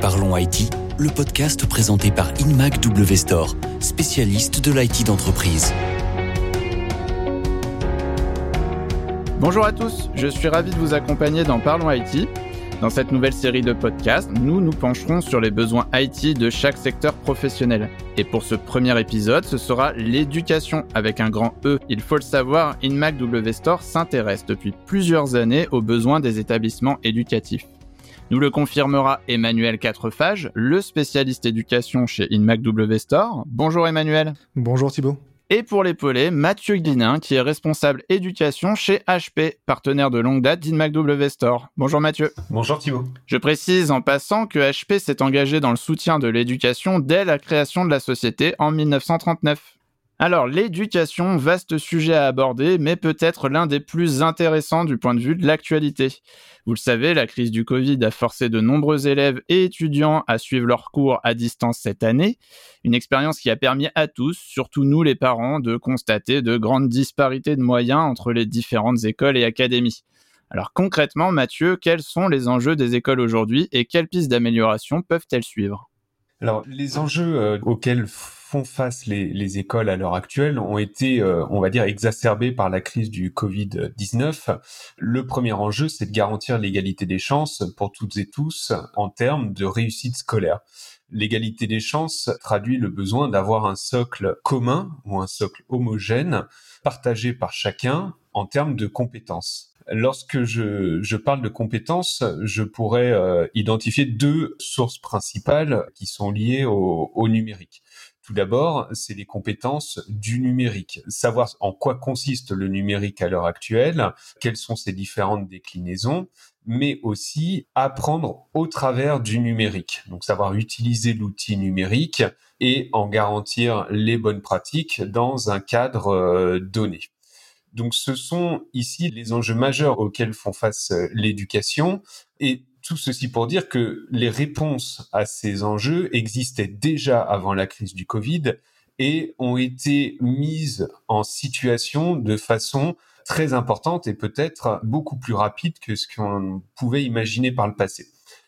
Parlons IT, le podcast présenté par InMac W spécialiste de l'IT d'entreprise. Bonjour à tous, je suis ravi de vous accompagner dans Parlons IT. Dans cette nouvelle série de podcasts, nous nous pencherons sur les besoins IT de chaque secteur professionnel. Et pour ce premier épisode, ce sera l'éducation avec un grand E. Il faut le savoir, InMac W s'intéresse depuis plusieurs années aux besoins des établissements éducatifs. Nous le confirmera Emmanuel Quatrefage, le spécialiste éducation chez InMac W Store. Bonjour Emmanuel. Bonjour Thibault. Et pour l'épauler, Mathieu Guinin, qui est responsable éducation chez HP, partenaire de longue date d'InMac W Store. Bonjour Mathieu. Bonjour Thibault. Je précise en passant que HP s'est engagé dans le soutien de l'éducation dès la création de la société en 1939. Alors, l'éducation, vaste sujet à aborder, mais peut-être l'un des plus intéressants du point de vue de l'actualité. Vous le savez, la crise du Covid a forcé de nombreux élèves et étudiants à suivre leurs cours à distance cette année. Une expérience qui a permis à tous, surtout nous les parents, de constater de grandes disparités de moyens entre les différentes écoles et académies. Alors concrètement, Mathieu, quels sont les enjeux des écoles aujourd'hui et quelles pistes d'amélioration peuvent-elles suivre? Alors, les enjeux euh, auxquels font face les, écoles à l'heure actuelle ont été, euh, on va dire, exacerbés par la crise du Covid-19. Le premier enjeu, c'est de garantir l'égalité des chances pour toutes et tous en termes de réussite scolaire. L'égalité des chances traduit le besoin d'avoir un socle commun ou un socle homogène partagé par chacun en termes de compétences. Lorsque je, je parle de compétences, je pourrais euh, identifier deux sources principales qui sont liées au, au numérique. Tout d'abord, c'est les compétences du numérique. Savoir en quoi consiste le numérique à l'heure actuelle, quelles sont ses différentes déclinaisons, mais aussi apprendre au travers du numérique. Donc savoir utiliser l'outil numérique et en garantir les bonnes pratiques dans un cadre euh, donné. Donc ce sont ici les enjeux majeurs auxquels font face euh, l'éducation et tout ceci pour dire que les réponses à ces enjeux existaient déjà avant la crise du Covid et ont été mises en situation de façon très importante et peut-être beaucoup plus rapide que ce qu'on pouvait imaginer par le passé.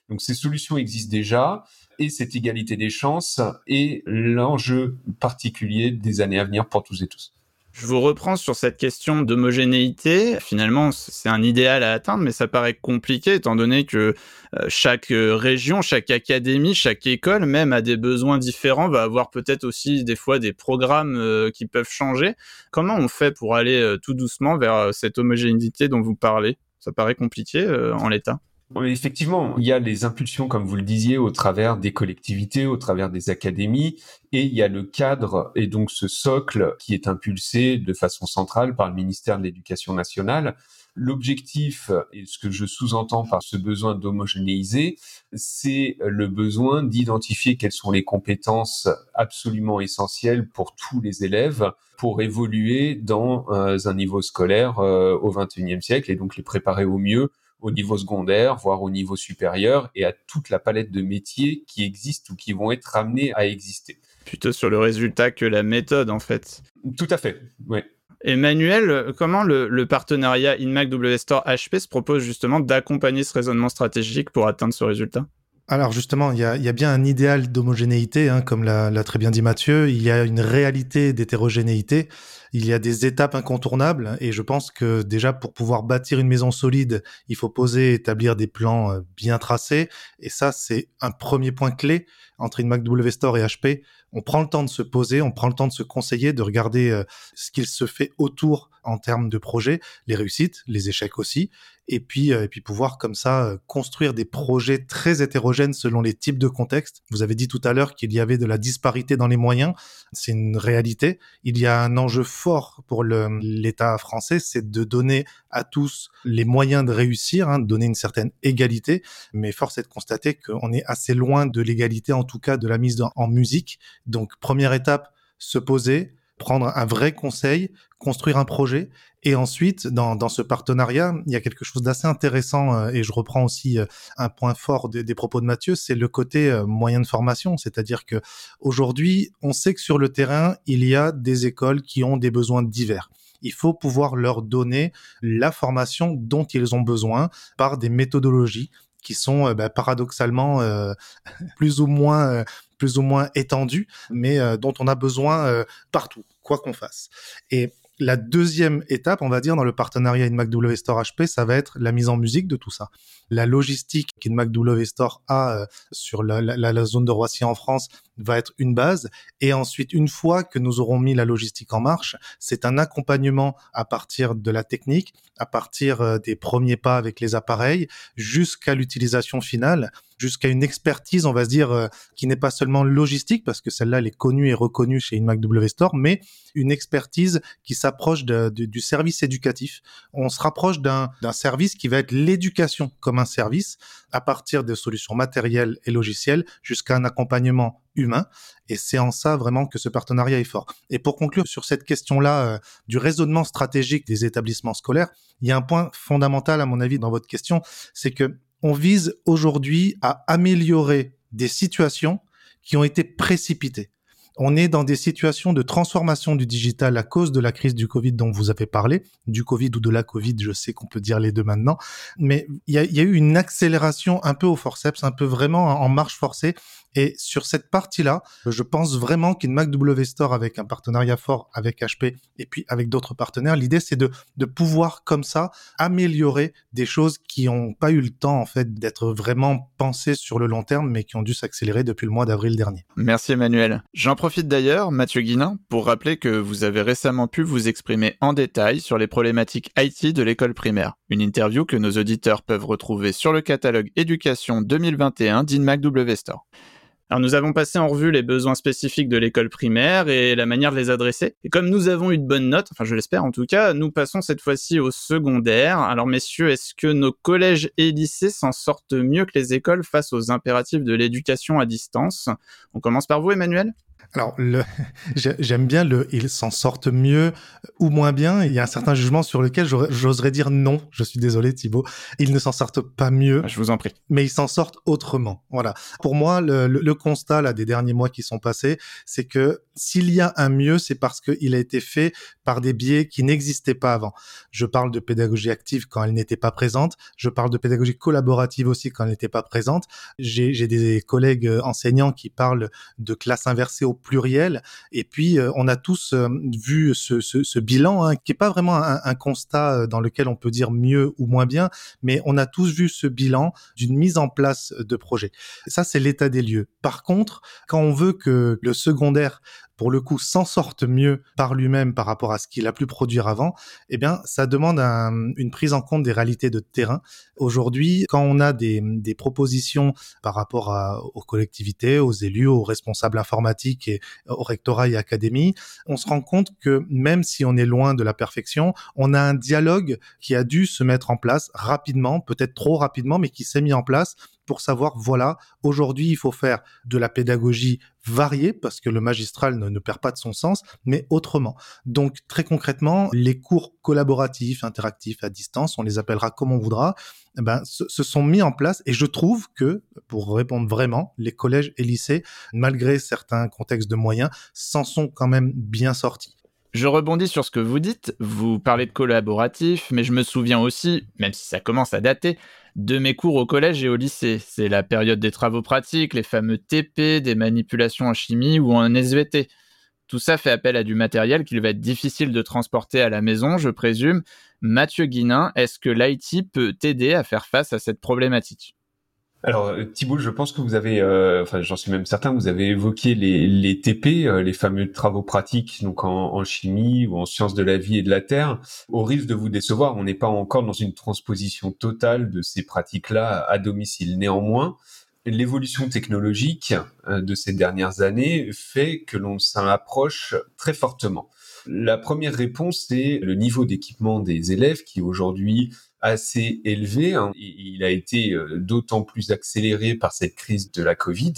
Donc ces solutions existent déjà et cette égalité des chances est l'enjeu particulier des années à venir pour tous et tous. Je vous reprends sur cette question d'homogénéité. Finalement, c'est un idéal à atteindre, mais ça paraît compliqué étant donné que euh, chaque euh, région, chaque académie, chaque école même a des besoins différents, va avoir peut-être aussi des fois des programmes euh, qui peuvent changer. Comment on fait pour aller tout doucement vers cette homogénéité dont vous parlez? Ça paraît compliqué en l'état. Effectivement, il y a les impulsions, comme vous le disiez, au travers des collectivités, au travers des académies, et il y a le cadre et donc ce socle qui est impulsé de façon centrale par le ministère de l'Éducation nationale. L'objectif, et ce que je sous-entends par ce besoin d'homogénéiser, c'est le besoin d'identifier quelles sont les compétences absolument essentielles pour tous les élèves pour évoluer dans euh, un niveau scolaire euh, au XXIe siècle et donc les préparer au mieux au niveau secondaire, voire au niveau supérieur, et à toute la palette de métiers qui existent ou qui vont être amenés à exister. Plutôt sur le résultat que la méthode, en fait. Tout à fait, oui. Emmanuel, comment le, partenariat InMac W Store HP se propose justement d'accompagner ce raisonnement stratégique pour atteindre ce résultat? Alors justement, il y a, bien un idéal d'homogénéité, hein, comme l'a très bien dit Mathieu. Il y a une réalité d'hétérogénéité. Il y a des étapes incontournables. Et je pense que déjà, pour pouvoir bâtir une maison solide, il faut poser, établir des plans euh, bien tracés. Et ça, c'est un premier point clé entre W Store et HP. On prend le temps de se poser, on prend le temps de se conseiller, de regarder euh, ce qu'il se fait autour en termes de projet, les réussites, les échecs aussi, et puis euh, et puis pouvoir comme ça euh, construire des projets très hétérogènes selon les types de contextes. Vous avez dit tout à l'heure qu'il y avait de la disparité dans les moyens, c'est une réalité. Il y a un enjeu fort pour l'État français, c'est de donner à tous les moyens de réussir, hein, de donner une certaine égalité, mais force est de constater qu'on est assez loin de l'égalité, en tout cas de la mise en musique. Donc première étape, se poser, prendre un vrai conseil, construire un projet. Et ensuite, dans, dans ce partenariat, il y a quelque chose d'assez intéressant, euh, et je reprends aussi euh, un point fort des propos de Mathieu, c'est le côté euh, moyen de formation. C'est-à-dire que aujourd'hui, on sait que sur le terrain, il y a des écoles qui ont des besoins divers il faut pouvoir leur donner la formation dont ils ont besoin par des méthodologies qui sont bah, paradoxalement plus ou moins plus ou moins étendues, mais dont on a besoin partout, quoi qu'on fasse. Et la deuxième étape, on va dire, dans le partenariat InMacW Store HP, ça va être la mise en musique de tout ça. La logistique qu'InMacW Store a euh, sur la, la, zone de Roissy en France va être une base. Et ensuite, une fois que nous aurons mis la logistique en marche, c'est un accompagnement à partir de la technique, à partir euh, des premiers pas avec les appareils, jusqu'à l'utilisation finale jusqu'à une expertise, on va se dire, euh, qui n'est pas seulement logistique, parce que celle-là, elle est connue et reconnue chez InMacW Store, mais une expertise qui s'approche du service éducatif. On se rapproche d'un service qui va être l'éducation comme un service, à partir des solutions matérielles et logicielles, jusqu'à un accompagnement humain. Et c'est en ça vraiment que ce partenariat est fort. Et pour conclure sur cette question-là euh, du raisonnement stratégique des établissements scolaires, il y a un point fondamental à mon avis dans votre question, c'est que on vise aujourd'hui à améliorer des situations qui ont été précipitées. On est dans des situations de transformation du digital à cause de la crise du Covid dont vous avez parlé, du Covid ou de la Covid, je sais qu'on peut dire les deux maintenant, mais il y a, eu une accélération un peu au forceps, un peu vraiment en marche forcée et sur cette partie-là, je pense vraiment qu'une MacW Store avec un partenariat fort avec HP et puis avec d'autres partenaires, l'idée c'est de, de pouvoir comme ça améliorer des choses qui n'ont pas eu le temps en fait d'être vraiment pensées sur le long terme mais qui ont dû s'accélérer depuis le mois d'avril dernier. Merci Emmanuel. J'en profite d'ailleurs, Mathieu Guinin, pour rappeler que vous avez récemment pu vous exprimer en détail sur les problématiques IT de l'école primaire. Une interview que nos auditeurs peuvent retrouver sur le catalogue éducation 2021 d'InMacW Store. Alors nous avons passé en revue les besoins spécifiques de l'école primaire et la manière de les adresser. Et comme nous avons eu de bonnes notes, enfin je l'espère en tout cas, nous passons cette fois-ci au secondaire. Alors messieurs, est-ce que nos collèges et lycées s'en sortent mieux que les écoles face aux impératifs de l'éducation à distance? On commence par vous Emmanuel? Alors, j'aime bien le ils s'en sortent mieux ou moins bien. Il y a un certain jugement sur lequel j'oserais dire non. Je suis désolé, Thibaut. Ils ne s'en sortent pas mieux. Je vous en prie. Mais ils s'en sortent autrement. Voilà. Pour moi, le, le, constat là des derniers mois qui sont passés, c'est que s'il y a un mieux, c'est parce qu'il a été fait par des biais qui n'existaient pas avant. Je parle de pédagogie active quand elle n'était pas présente. Je parle de pédagogie collaborative aussi quand elle n'était pas présente. J'ai des collègues enseignants qui parlent de classe inversée au pluriel. Et puis, euh, on a tous euh, vu ce, bilan, hein, qui est pas vraiment un, un, constat euh, dans lequel on peut dire mieux ou moins bien, mais on a tous vu ce bilan d'une mise en place de projet. Ça, c'est l'état des lieux. Par contre, quand on veut que le secondaire pour le coup, s'en sorte mieux par lui-même par rapport à ce qu'il a pu produire avant, eh bien, ça demande une prise en compte des réalités de terrain. Aujourd'hui, quand on a des, propositions par rapport aux collectivités, aux élus, aux responsables informatiques au rectorat et académie, on se rend compte que même si on est loin de la perfection, on a un dialogue qui a dû se mettre en place rapidement, peut-être trop rapidement, mais qui s'est mis en place pour savoir, voilà, aujourd'hui, il faut faire de la pédagogie variée, parce que le magistral ne, perd pas de son sens, mais autrement. Donc, très concrètement, les cours collaboratifs, interactifs, à distance, on les appellera comme on voudra, eh ben, se, se, sont mis en place, et je trouve que, pour répondre vraiment, les collèges et lycées, malgré certains contextes de moyens, s'en sont quand même bien sortis. Je rebondis sur ce que vous dites, vous parlez de collaboratif, mais je me souviens aussi, même si ça commence à dater, de mes cours au collège et au lycée. C'est la période des travaux pratiques, les fameux TP, des manipulations en chimie ou en SVT. Tout ça fait appel à du matériel qu'il va être difficile de transporter à la maison, je présume. Mathieu Guinin, est-ce que l'IT peut t'aider à faire face à cette problématique? Alors euh, Thibault, je pense que vous avez, euh, enfin j'en suis même certain, vous avez évoqué les, les TP, euh, les fameux travaux pratiques, donc en, en, chimie ou en sciences de la vie et de la terre. Au risque de vous décevoir, on n'est pas encore dans une transposition totale de ces pratiques-là à domicile. Néanmoins, l'évolution technologique de ces dernières années fait que l'on s'en approche très fortement. La première réponse, c'est le niveau d'équipement des élèves qui aujourd'hui assez élevé. Hein. Il a été euh, d'autant plus accéléré par cette crise de la Covid,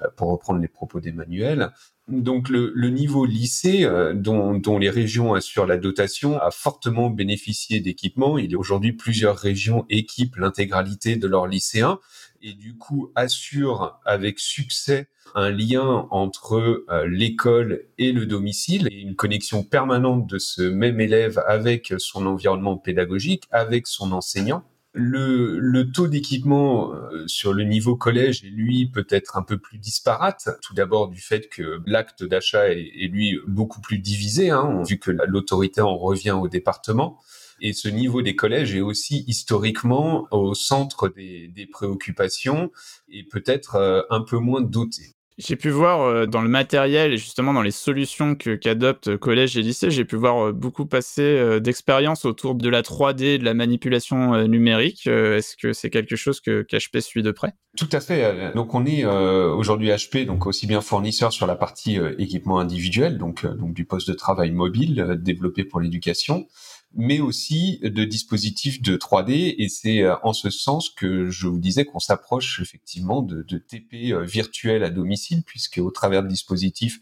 euh, pour reprendre les propos d'Emmanuel. Donc le, niveau lycée, euh, dont, dont, les régions assurent la dotation, a fortement bénéficié d'équipements. Il y a aujourd'hui plusieurs régions équipent l'intégralité de leurs lycéens et du coup assure avec succès un lien entre euh, l'école et le domicile et une connexion permanente de ce même élève avec son environnement pédagogique, avec son enseignant. Le, le taux d'équipement euh, sur le niveau collège est lui peut-être un peu plus disparate. Tout d'abord du fait que l'acte d'achat est, lui beaucoup plus divisé, hein, vu que l'autorité en revient au département. Et ce niveau des collèges est aussi historiquement au centre des, des préoccupations et peut-être euh, un peu moins doté. J'ai pu voir euh, dans le matériel et justement dans les solutions que qu'adoptent collège et lycée, j'ai pu voir euh, beaucoup passer d'expériences autour de la 3D, de la manipulation numérique. Est-ce que c'est quelque chose que qu'HP suit de près? Tout à fait. Donc on est aujourd'hui HP, donc aussi bien fournisseur sur la partie équipement individuel, donc donc du poste de travail mobile développé pour l'éducation mais aussi de dispositifs de 3D. Et c'est euh, en ce sens que je vous disais qu'on s'approche effectivement de, TP euh, virtuels à domicile, puisque au travers de dispositifs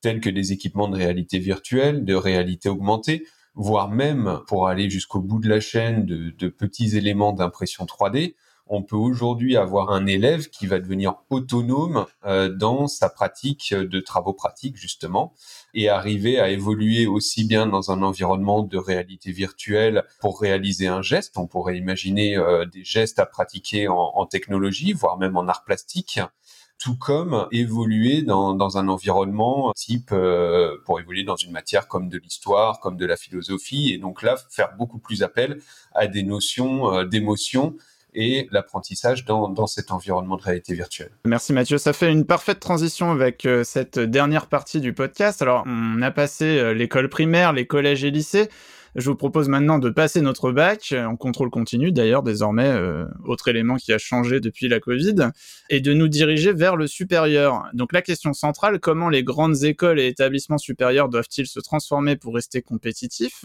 tels que des équipements de réalité virtuelle, de réalité augmentée, voire même pour aller jusqu'au bout de la chaîne de petits éléments d'impression 3D, on peut aujourd'hui avoir un élève qui va devenir autonome euh, dans sa pratique de travaux pratiques justement et arriver à évoluer aussi bien dans un environnement de réalité virtuelle pour réaliser un geste. On pourrait imaginer euh, des gestes à pratiquer en, technologie, voire même en art plastique tout comme évoluer dans, un environnement type euh, pour évoluer dans une matière comme de l'histoire, comme de la philosophie, et donc là faire beaucoup plus appel à des notions d'émotion et l'apprentissage dans, dans cet environnement de réalité virtuelle. Merci Mathieu, ça fait une parfaite transition avec euh, cette dernière partie du podcast. Alors, on a passé euh, l'école primaire, les collèges et lycées. Je vous propose maintenant de passer notre bac euh, en contrôle continu, d'ailleurs désormais autre élément qui a changé depuis la Covid, et de nous diriger vers le supérieur. Donc la question centrale, comment les grandes écoles et établissements supérieurs doivent-ils se transformer pour rester compétitifs?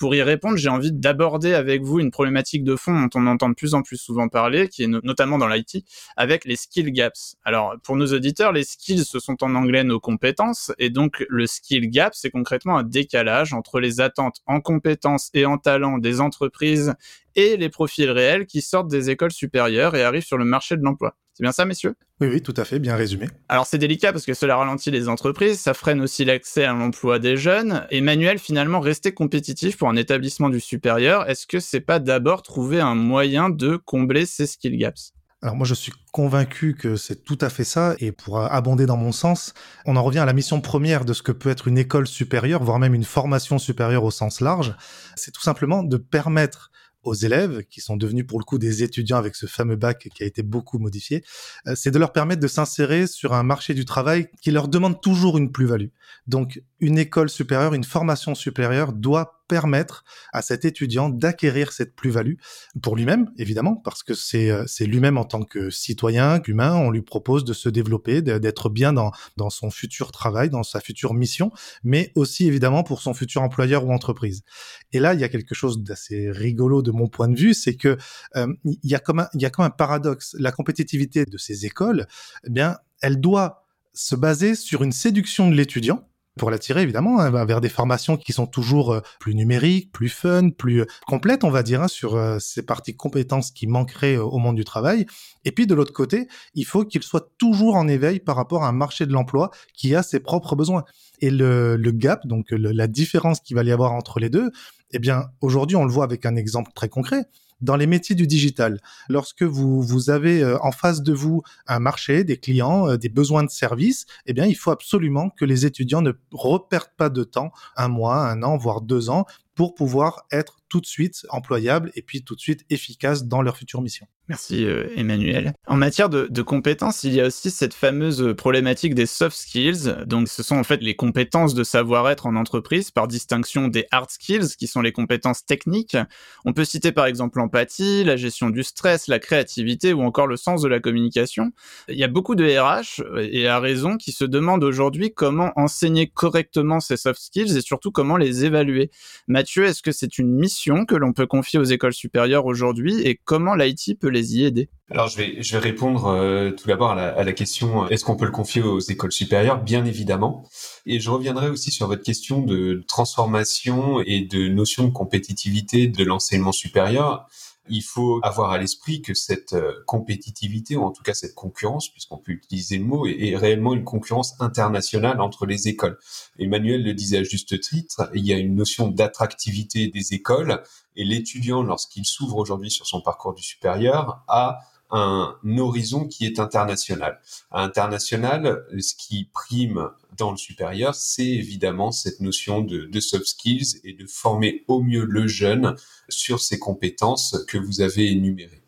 Pour y répondre, j'ai envie d'aborder avec vous une problématique de fond dont on entend de plus en plus souvent parler, qui est notamment dans l'IT, avec les skill gaps. Alors, pour nos auditeurs, les skills, ce sont en anglais nos compétences, et donc le skill gap, c'est concrètement un décalage entre les attentes en compétences et en talent des entreprises et les profils réels qui sortent des écoles supérieures et arrivent sur le marché de l'emploi. C'est bien ça, messieurs? Oui, oui, tout à fait, bien résumé. Alors c'est délicat parce que cela ralentit les entreprises, ça freine aussi l'accès à l'emploi des jeunes. Emmanuel, finalement, rester compétitif pour un établissement du supérieur, est-ce que c'est pas d'abord trouver un moyen de combler ces skill gaps? Alors moi je suis convaincu que c'est tout à fait ça et pour abonder dans mon sens, on en revient à la mission première de ce que peut être une école supérieure, voire même une formation supérieure au sens large, c'est tout simplement de permettre aux élèves, qui sont devenus pour le coup des étudiants avec ce fameux bac qui a été beaucoup modifié, euh, c'est de leur permettre de s'insérer sur un marché du travail qui leur demande toujours une plus-value. Donc une école supérieure, une formation supérieure doit permettre à cet étudiant d'acquérir cette plus-value pour lui-même, évidemment, parce que c'est euh, c'est lui-même en tant que citoyen, qu'humain, on lui propose de se développer, d'être bien dans, dans son futur travail, dans sa future mission, mais aussi évidemment pour son futur employeur ou entreprise. Et là, il y a quelque chose d'assez rigolo de mon point de vue, c'est que euh, il y a comme un, il y a comme un paradoxe. La compétitivité de ces écoles, eh bien, elle doit se baser sur une séduction de l'étudiant pour l'attirer évidemment hein, vers des formations qui sont toujours euh, plus numériques, plus fun, plus euh, complètes, on va dire, hein, sur euh, ces parties compétences qui manqueraient au monde du travail. Et puis de l'autre côté, il faut qu'il soit toujours en éveil par rapport à un marché de l'emploi qui a ses propres besoins. Et le, le gap, donc la différence qu'il va y avoir entre les deux, eh bien aujourd'hui on le voit avec un exemple très concret dans les métiers du digital. Lorsque vous, avez euh, en face de vous un marché, des clients, euh, des besoins de services, eh bien, il faut absolument que les étudiants ne reperdent pas de temps, un mois, un an, voire deux ans, pour pouvoir être tout de suite employables et puis tout de suite efficaces dans leur future mission. Merci euh, Emmanuel. En matière de, compétences, il y a aussi cette fameuse problématique des soft skills. Donc ce sont en fait les compétences de savoir-être en entreprise par distinction des hard skills qui sont les compétences techniques. On peut citer par exemple l'empathie, la gestion du stress, la créativité ou encore le sens de la communication. Il y a beaucoup de RH et à raison qui se demandent aujourd'hui comment enseigner correctement ces soft skills et surtout comment les évaluer. Mathieu, est-ce que c'est une mission que l'on peut confier aux écoles supérieures aujourd'hui et comment l'IT peut les y aider alors je vais je vais répondre euh, tout d'abord à la, question euh, est-ce qu'on peut le confier aux écoles supérieures? Bien évidemment. Et je reviendrai aussi sur votre question de transformation et de notion de compétitivité de l'enseignement supérieur. Il faut avoir à l'esprit que cette euh, compétitivité, ou en tout cas cette concurrence, puisqu'on peut utiliser le mot, est, réellement une concurrence internationale entre les écoles. Emmanuel le disait à juste titre, il y a une notion d'attractivité des écoles, et l'étudiant, lorsqu'il s'ouvre aujourd'hui sur son parcours du supérieur, a un horizon qui est international. international, ce qui prime dans le supérieur, c'est évidemment cette notion de, de, soft skills et de former au mieux le jeune sur ces compétences que vous avez énumérées.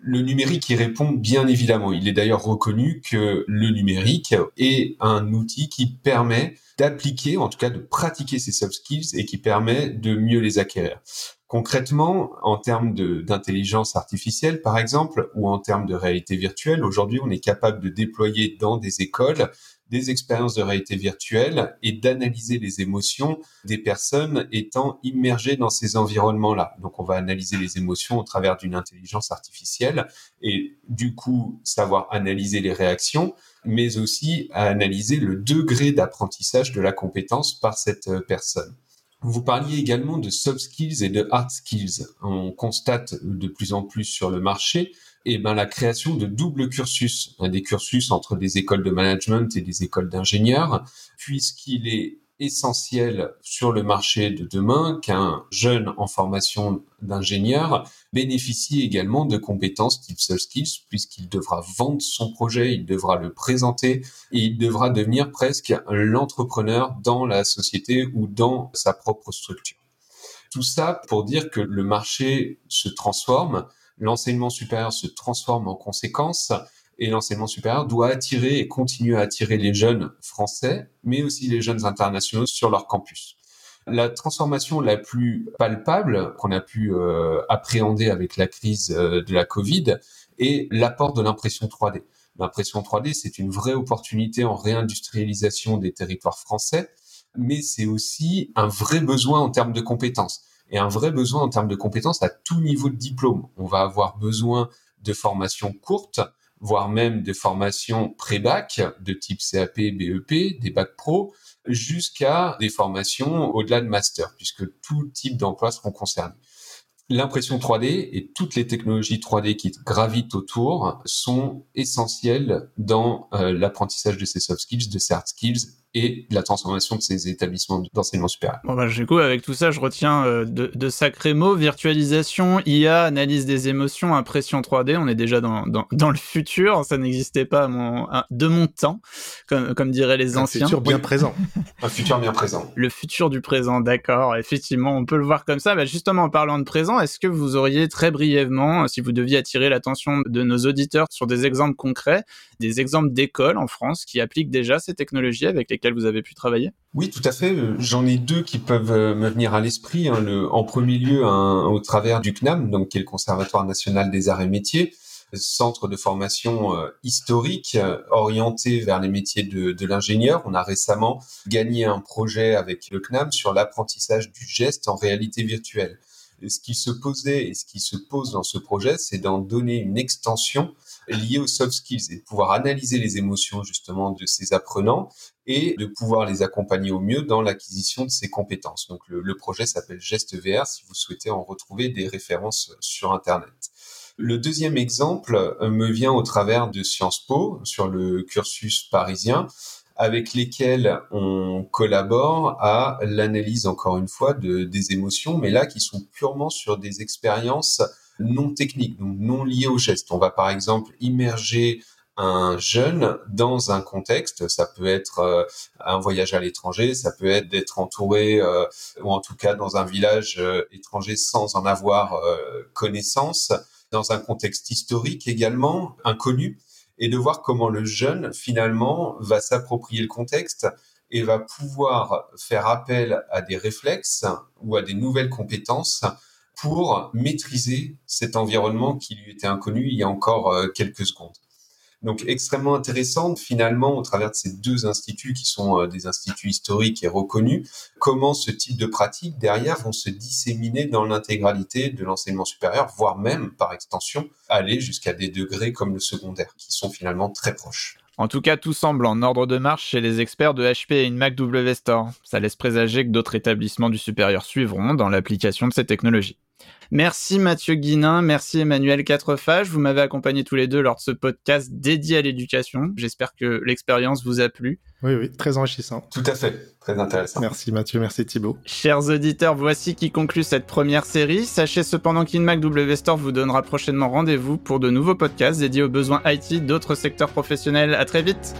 Le numérique y répond bien évidemment. Il est d'ailleurs reconnu que le numérique est un outil qui permet d'appliquer, en tout cas de pratiquer ces soft skills et qui permet de mieux les acquérir. Concrètement, en termes d'intelligence artificielle, par exemple, ou en termes de réalité virtuelle, aujourd'hui, on est capable de déployer dans des écoles des expériences de réalité virtuelle et d'analyser les émotions des personnes étant immergées dans ces environnements-là. Donc, on va analyser les émotions au travers d'une intelligence artificielle et du coup, savoir analyser les réactions, mais aussi analyser le degré d'apprentissage de la compétence par cette personne. Vous parliez également de soft skills et de hard skills. On constate de plus en plus sur le marché eh ben, la création de doubles cursus, des cursus entre des écoles de management et des écoles d'ingénieurs, puisqu'il est essentiel sur le marché de demain qu'un jeune en formation d'ingénieur bénéficie également de compétences type skills puisqu'il devra vendre son projet, il devra le présenter et il devra devenir presque l'entrepreneur dans la société ou dans sa propre structure. Tout ça pour dire que le marché se transforme, l'enseignement supérieur se transforme en conséquence et l'enseignement supérieur doit attirer et continuer à attirer les jeunes français, mais aussi les jeunes internationaux sur leur campus. La transformation la plus palpable qu'on a pu euh, appréhender avec la crise euh, de la Covid est l'apport de l'impression 3D. L'impression 3D, c'est une vraie opportunité en réindustrialisation des territoires français, mais c'est aussi un vrai besoin en termes de compétences et un vrai besoin en termes de compétences à tout niveau de diplôme. On va avoir besoin de formations courtes, voire même des formations pré-bac de type CAP, BEP, des bacs pro, jusqu'à des formations au-delà de master, puisque tout type d'emploi seront concernés. L'impression 3D et toutes les technologies 3D qui gravitent autour sont essentielles dans euh, l'apprentissage de ces soft skills, de ces skills et la transformation de ces établissements d'enseignement supérieur. Bon bah, du coup, avec tout ça, je retiens euh, de, de, sacrés mots virtualisation, IA, analyse des émotions, impression 3D. On est déjà dans, dans, dans le futur. Ça n'existait pas à mon, de mon temps, comme, comme diraient les anciens. Un futur bien présent. Un futur bien présent. Le futur du présent, d'accord. Effectivement, on peut le voir comme ça. Bah, justement, en parlant de présent, est-ce que vous auriez très brièvement, si vous deviez attirer l'attention de nos auditeurs sur des exemples concrets, des exemples d'écoles en France qui appliquent déjà ces technologies avec lesquelles vous avez pu travailler? Oui, tout à fait. Euh, j'en ai deux qui peuvent euh, me venir à l'esprit. Hein. en premier lieu, au travers du CNAM, donc qui est le Conservatoire national des arts et métiers, centre de formation euh, historique orienté vers les métiers de, de l'ingénieur. On a récemment gagné un projet avec le CNAM sur l'apprentissage du geste en réalité virtuelle. ce qui se posait et ce qui se pose dans ce projet, c'est d'en donner une extension liée aux soft skills et pouvoir analyser les émotions justement de ces apprenants et de pouvoir les accompagner au mieux dans l'acquisition de ces compétences. Donc le, projet s'appelle Geste VR si vous souhaitez en retrouver des références sur Internet. Le deuxième exemple me vient au travers de Sciences Po sur le cursus parisien avec lesquels on collabore à l'analyse, encore une fois, de, des émotions, mais là qui sont purement sur des expériences non techniques, donc non liées au geste. On va par exemple immerger un jeune dans un contexte. Ça peut être euh, un voyage à l'étranger, ça peut être d'être entouré euh, ou en tout cas dans un village euh, étranger sans en avoir connaissance, dans un contexte historique également inconnu, et de voir comment le jeune finalement va s'approprier le contexte et va pouvoir faire appel à des réflexes ou à des nouvelles compétences pour maîtriser cet environnement qui lui était inconnu il y a encore quelques secondes. Donc extrêmement intéressante finalement au travers de ces deux instituts qui sont euh, des instituts historiques et reconnus, comment ce type de pratiques derrière vont se disséminer dans l'intégralité de l'enseignement supérieur, voire même par extension aller jusqu'à des degrés comme le secondaire qui sont finalement très proches. En tout cas, tout semble en ordre de marche chez les experts de HP et Mac W Store. Ça laisse présager que d'autres établissements du supérieur suivront dans l'application de ces technologies. Merci Mathieu Guinin, merci Emmanuel Quatrefage. Vous m'avez accompagné tous les deux lors de ce podcast dédié à l'éducation. J'espère que l'expérience vous a plu. Oui, oui, très enrichissant. Tout à fait, très intéressant. Merci Mathieu, merci Thibaut. Chers auditeurs, voici qui conclut cette première série. Sachez cependant qu'InMac W Store vous donnera prochainement rendez-vous pour de nouveaux podcasts dédiés aux besoins IT d'autres secteurs professionnels. À très vite!